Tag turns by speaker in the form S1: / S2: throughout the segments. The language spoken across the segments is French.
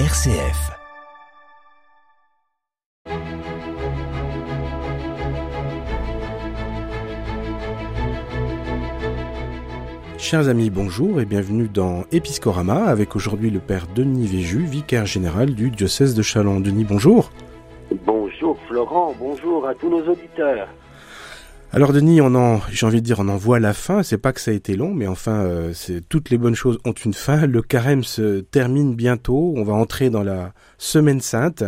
S1: RCF. Chers amis, bonjour et bienvenue dans Episcorama avec aujourd'hui le Père Denis Véju, vicaire général du diocèse de Châlons. Denis, bonjour.
S2: Bonjour Florent, bonjour à tous nos auditeurs.
S1: Alors Denis, on en, j'ai envie de dire, on en voit la fin. C'est pas que ça a été long, mais enfin, euh, toutes les bonnes choses ont une fin. Le carême se termine bientôt. On va entrer dans la semaine sainte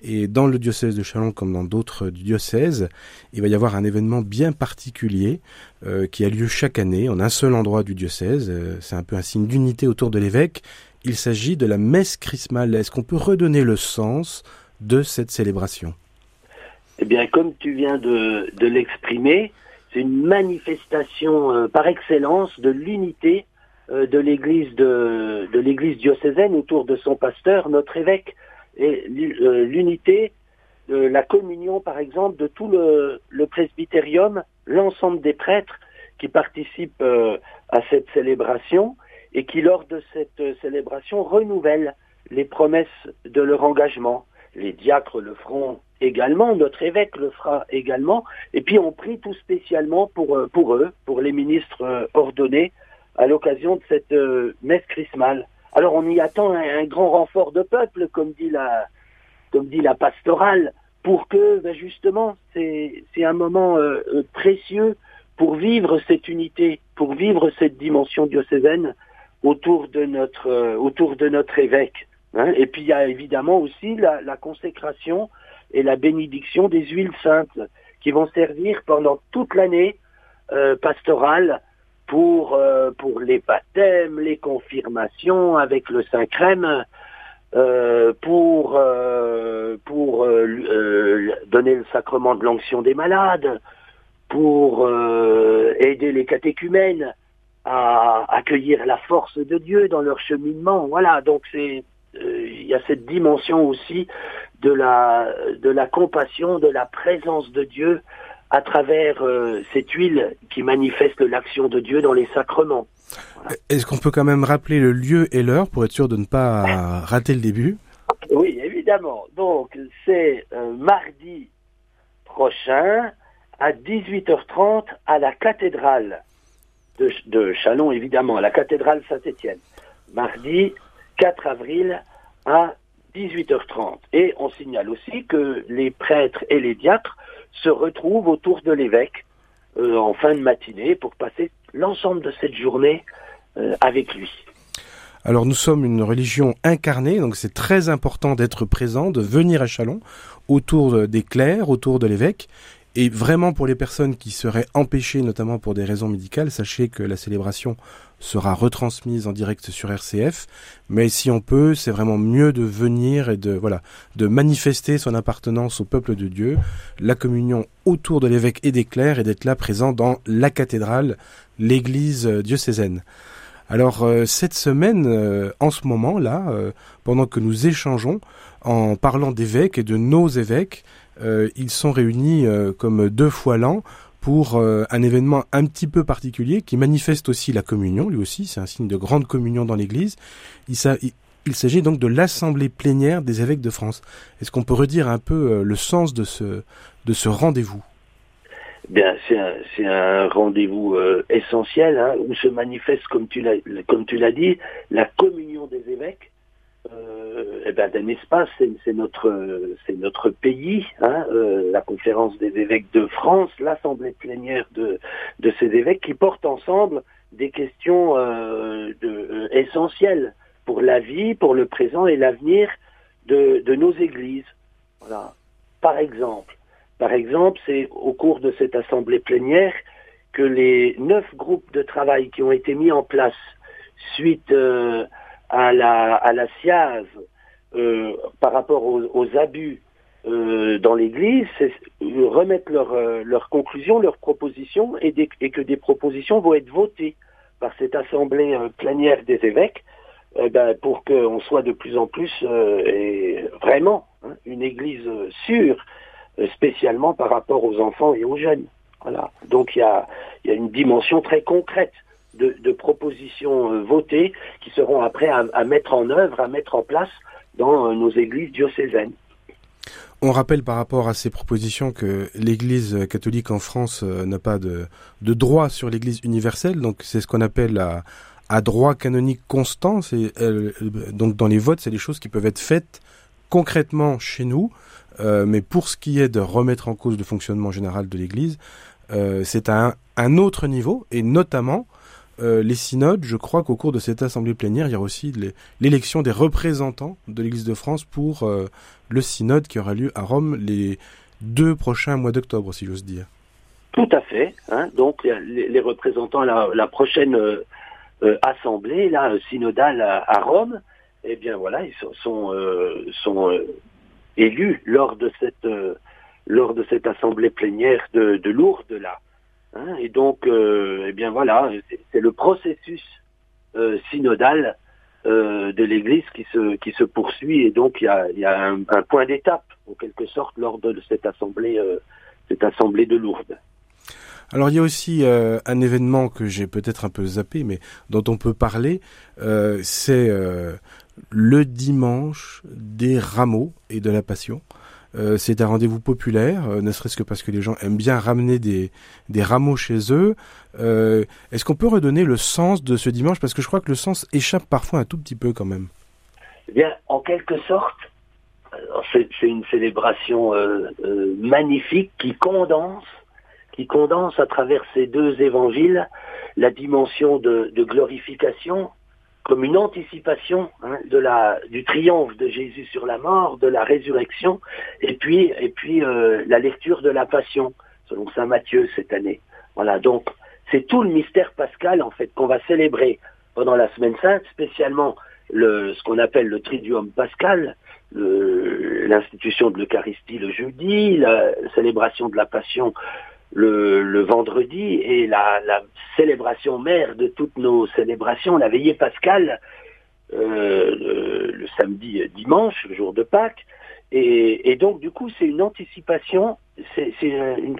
S1: et dans le diocèse de Chalon comme dans d'autres diocèses, il va y avoir un événement bien particulier euh, qui a lieu chaque année en un seul endroit du diocèse. Euh, c'est un peu un signe d'unité autour de l'évêque. Il s'agit de la messe chrismale. Est-ce qu'on peut redonner le sens de cette célébration?
S2: Eh bien, comme tu viens de, de l'exprimer, c'est une manifestation euh, par excellence de l'unité euh, de l'Église de, de l'Église diocésaine autour de son pasteur, notre évêque, et euh, l'unité de la communion, par exemple, de tout le, le presbytérium, l'ensemble des prêtres qui participent à cette célébration et qui, lors de cette célébration, renouvellent les promesses de leur engagement. Les diacres le feront également, notre évêque le fera également, et puis on prie tout spécialement pour, euh, eux, pour les ministres euh, ordonnés, à l'occasion de cette euh, messe chrismale. Alors on y attend un, grand renfort de peuple, comme dit la, comme dit la pastorale, pour que ben justement c'est un moment précieux pour vivre cette unité, pour vivre cette dimension diocésaine autour de notre autour de notre évêque. Hein? Et puis il y a évidemment aussi la, la consécration et la bénédiction des huiles saintes qui vont servir pendant toute l'année euh, pastorale pour, euh, pour les baptêmes, les confirmations avec le Saint-Crème, euh, pour, euh, pour euh, donner le sacrement de l'onction des malades, pour aider les catéchumènes à accueillir la force de Dieu dans leur cheminement. Voilà, donc c'est y a cette dimension aussi de la, de la compassion, de la présence de Dieu à travers euh, cette huile qui manifeste l'action de Dieu dans les sacrements.
S1: Est-ce qu'on peut quand même rappeler le lieu et l'heure pour être sûr de ne pas rater le début?
S2: Oui, évidemment. Donc, c'est euh, mardi prochain à 18h30 à la cathédrale de, de Chalon, évidemment, à la cathédrale Saint-Étienne. Mardi 4 avril à 18h30. Et on signale aussi que les prêtres et les diacres se retrouvent autour de l'évêque euh, en fin de matinée pour passer l'ensemble de cette journée euh, avec lui.
S1: Alors nous sommes une religion incarnée, donc c'est très important d'être présent, de venir à Chalon, autour des clercs, autour de l'évêque. Et vraiment pour les personnes qui seraient empêchées, notamment pour des raisons médicales, sachez que la célébration sera retransmise en direct sur RCF. Mais si on peut, c'est vraiment mieux de venir et de voilà, de manifester son appartenance au peuple de Dieu, la communion autour de l'évêque et des clercs et d'être là présent dans la cathédrale, l'église diocésaine. Alors euh, cette semaine, euh, en ce moment là, euh, pendant que nous échangeons en parlant d'évêques et de nos évêques, ils sont réunis comme deux fois l'an pour un événement un petit peu particulier qui manifeste aussi la communion, lui aussi, c'est un signe de grande communion dans l'Église. Il, s'agit donc de l'Assemblée plénière des évêques de France. Est-ce qu'on peut redire un peu le sens de ce, de ce rendez-vous?
S2: Bien, c'est un, un rendez-vous euh, essentiel hein, où se manifeste, comme tu l'as dit, la communion des évêques. Euh, eh ben, d'un espace, c'est, notre, c'est notre pays, hein, euh, la conférence des évêques de France, l'assemblée plénière de, ces évêques qui portent ensemble des questions euh, essentielles pour la vie, pour le présent et l'avenir de, de nos églises. Voilà. Par exemple, par exemple, c'est au cours de cette assemblée plénière que les neuf groupes de travail qui ont été mis en place suite à la à la SIAZ euh, par rapport aux, abus euh, dans l'Église, remettent leurs leur conclusions, leurs propositions et, et, que des propositions vont être votées par cette assemblée plénière des évêques ben, pour qu'on soit de plus en plus et vraiment hein, une Église sûre euh, spécialement par rapport aux enfants et aux jeunes. Voilà. Donc il y a, y a une dimension très concrète de, propositions euh, votées qui seront après à, mettre en œuvre, à mettre en place dans nos églises diocésaines.
S1: On rappelle par rapport à ces propositions que l'Église catholique en France n'a pas de, droit sur l'Église universelle, donc c'est ce qu'on appelle à, droit canonique constant. donc dans les votes, c'est des choses qui peuvent être faites concrètement chez nous, euh, mais pour ce qui est de remettre en cause le fonctionnement général de l'Église, euh, c'est à un, autre niveau, et notamment euh, les synodes. Je crois qu'au cours de cette assemblée plénière, il y aura aussi l'élection des représentants de l'Église de France pour le synode qui aura lieu à Rome les deux prochains mois d'octobre, si j'ose dire.
S2: Tout à fait. Hein. donc les, représentants, la, la prochaine assemblée là, synodale à, Rome, eh bien voilà, ils sont, élus lors de cette euh, lors de cette assemblée plénière de, de Lourdes là. Hein, et donc, euh, eh bien voilà, c'est le processus euh, synodal de l'Église qui se qui se poursuit et donc il y a, y a un, un point d'étape en quelque sorte lors de cette assemblée cette assemblée de Lourdes.
S1: Alors il y a aussi un événement que j'ai peut-être un peu zappé, mais dont on peut parler, c'est le dimanche des rameaux et de la passion. Euh, c'est un rendez-vous populaire, euh, ne serait-ce que parce que les gens aiment bien ramener des, des rameaux chez eux. Euh, est-ce qu'on peut redonner le sens de ce dimanche? Parce que je crois que le sens échappe parfois un tout petit peu quand même.
S2: Eh bien, en quelque sorte, c'est une célébration magnifique qui condense, qui condense à travers ces deux évangiles la dimension de glorification comme une anticipation hein, de la, du triomphe de Jésus sur la mort, de la résurrection, et puis, et puis euh, la lecture de la Passion, selon saint Matthieu cette année. Voilà, donc c'est tout le mystère pascal en fait qu'on va célébrer pendant la semaine sainte, spécialement le, ce qu'on appelle le Triduum pascal, l'institution de l'Eucharistie le jeudi, la célébration de la Passion le, vendredi et la, célébration mère de toutes nos célébrations, la veillée pascale, euh, le, samedi dimanche, le jour de Pâques. Et, donc, du coup, c'est une anticipation, c'est une,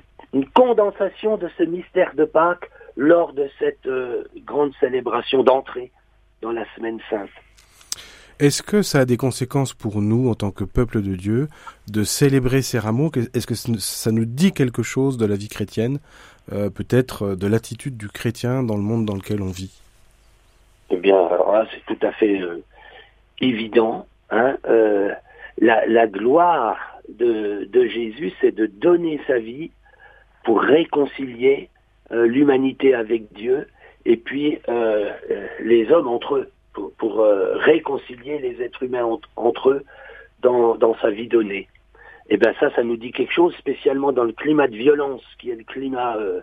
S2: condensation de ce mystère de Pâques lors de cette euh, grande célébration d'entrée dans la semaine sainte.
S1: Est-ce que ça a des conséquences pour nous, en tant que peuple de Dieu, de célébrer ces rameaux? Est-ce que ça nous dit quelque chose de la vie chrétienne, euh, peut-être euh, de l'attitude du chrétien dans le monde dans lequel on vit?
S2: Eh bien, c'est tout à fait euh, évident. Hein, la, gloire de, Jésus, c'est de donner sa vie pour réconcilier l'humanité avec Dieu et puis les hommes entre eux pour, euh, réconcilier les êtres humains entre eux dans, dans, sa vie donnée. Et eh bien ça, ça nous dit quelque chose, spécialement dans le climat de violence qui est le climat euh,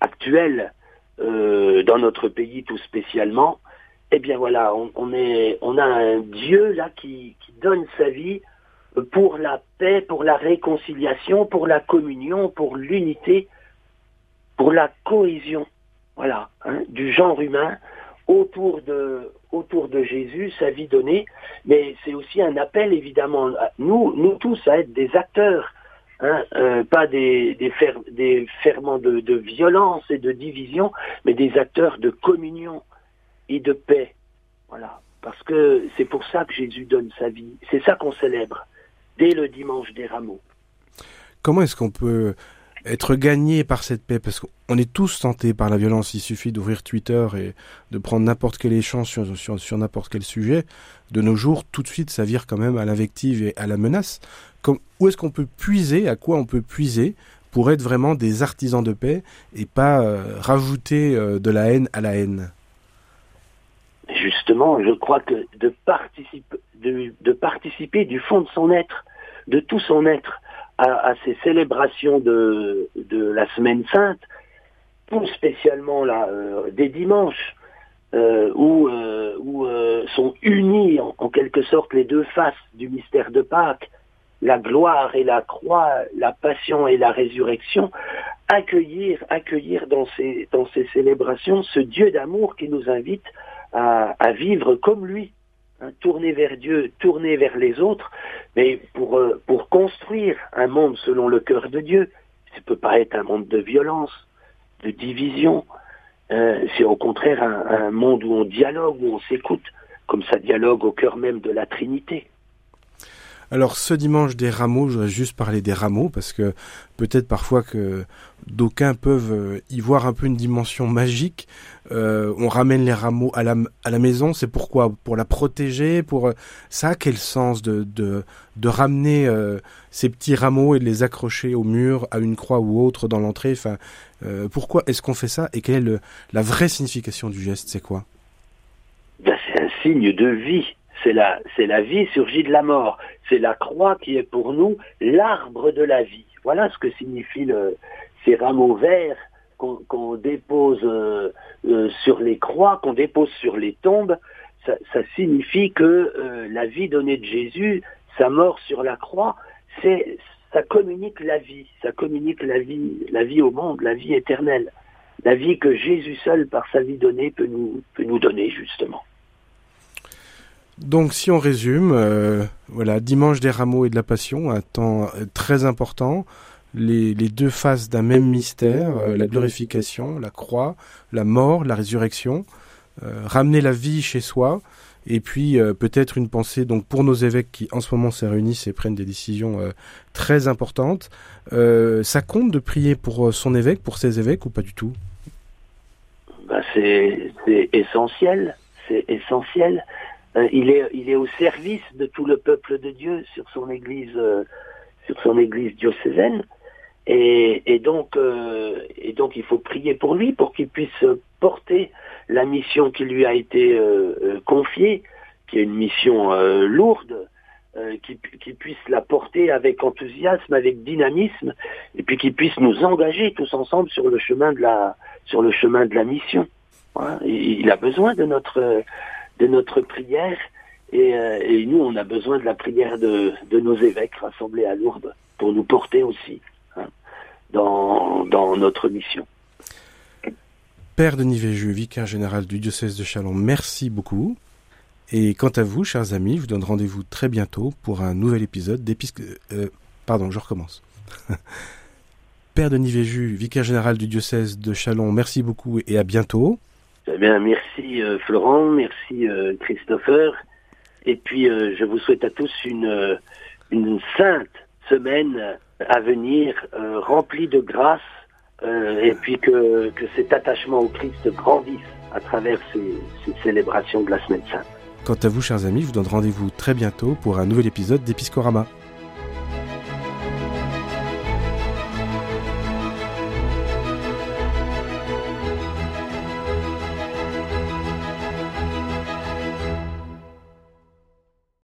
S2: actuel euh, dans notre pays tout spécialement. Eh bien voilà, on, on, est, on a un Dieu là qui, qui donne sa vie pour la paix, pour la réconciliation, pour la communion, pour l'unité, pour la cohésion, voilà, hein, du genre humain autour de, autour de Jésus, sa vie donnée, mais c'est aussi un appel évidemment, nous, nous tous, à être des acteurs, hein, euh, pas des, des, des ferments de, de, violence et de division, mais des acteurs de communion et de paix. Voilà, parce que c'est pour ça que Jésus donne sa vie, c'est ça qu'on célèbre dès le dimanche des rameaux.
S1: Comment est-ce qu'on peut être gagné par cette paix, parce qu'on est tous tentés par la violence. Il suffit d'ouvrir Twitter et de prendre n'importe quel échange sur, n'importe quel sujet. De nos jours, tout de suite, ça vire quand même à l'invective et à la menace. Où est-ce qu'on peut puiser, à quoi on peut puiser pour être vraiment des artisans de paix et pas euh, rajouter euh, de la haine à la haine?
S2: Justement, je crois que de, participer, de, de participer du fond de son être, de tout son être, à, ces célébrations de, la Semaine Sainte, tout spécialement euh, des dimanches, euh, où, euh, sont unis en, quelque sorte les deux faces du mystère de Pâques, la gloire et la croix, la passion et la résurrection, accueillir, accueillir dans ces, célébrations ce Dieu d'amour qui nous invite à, à vivre comme lui, Hein, tourner vers Dieu, tourner vers les autres, mais pour, euh, pour construire un monde selon le cœur de Dieu. Ça ne peut pas être un monde de violence, de division. Euh, c'est au contraire un, un, monde où on dialogue, où on s'écoute, comme ça dialogue au cœur même de la Trinité.
S1: Alors ce dimanche des rameaux, je voudrais juste parler des rameaux parce que peut-être parfois que d'aucuns peuvent euh, y voir un peu une dimension magique. Euh, on ramène les rameaux à la, à la maison, c'est pourquoi Pour la protéger, pour euh, ça quel sens de de, de ramener ces petits rameaux et de les accrocher au mur, à une croix ou autre dans l'entrée? Enfin, pourquoi est-ce qu'on fait ça? Et quelle est la vraie signification du geste? C'est quoi?
S2: Ben, C'est un signe de vie c'est la, c'est la vie surgit de la mort. C'est la croix qui est pour nous l'arbre de la vie. Voilà ce que signifient ces rameaux verts qu'on, dépose euh, euh, sur les croix, qu'on dépose sur les tombes. Ça, signifie que euh, la vie donnée de Jésus, sa mort sur la croix, c'est, ça communique la vie, ça communique la vie, la vie au monde, la vie éternelle, la vie que Jésus seul, par sa vie donnée, peut nous, peut nous donner justement.
S1: Donc si on résume, euh, voilà, dimanche des rameaux et de la passion, un temps euh, très important, les, deux faces d'un même mystère, euh, la glorification, la croix, la mort, la résurrection, ramener la vie chez soi, et puis peut-être une pensée donc pour nos évêques qui en ce moment se réunissent et prennent des décisions très importantes. ça compte de prier pour son évêque, pour ses évêques ou pas du tout?
S2: Bah c'est essentiel, c'est essentiel. Euh, il, est, il est au service de tout le peuple de Dieu sur son église, euh, sur son église diocésaine. Et, et, donc, euh, et donc, il faut prier pour lui, pour qu'il puisse porter la mission qui lui a été confiée, qui est une mission lourde, qui, qui, puisse la porter avec enthousiasme, avec dynamisme, et puis qu'il puisse nous engager tous ensemble sur le chemin de la, sur le chemin de la mission. Il a besoin de notre de notre prière. Euh, et, nous, on a besoin de la prière de, nos évêques rassemblés à Lourdes pour nous porter aussi hein, dans, notre mission.
S1: Père Denis Véju, vicaire général du diocèse de Chalon, merci beaucoup. Et quant à vous, chers amis, je vous donne rendez-vous très bientôt pour un nouvel épisode d'épisque... Euh, pardon, je recommence. Père Denis Véju, vicaire général du diocèse de Chalon, merci beaucoup et à bientôt.
S2: Eh bien, merci euh, Florent, merci euh, Christopher. Et puis, euh, je vous souhaite à tous une, sainte semaine à venir, remplie de grâce, et puis que, que cet attachement au Christ grandisse à travers ces, ces célébrations de la semaine sainte.
S1: Quant à vous, chers amis, je vous donne rendez-vous très bientôt pour un nouvel épisode d'Episcorama.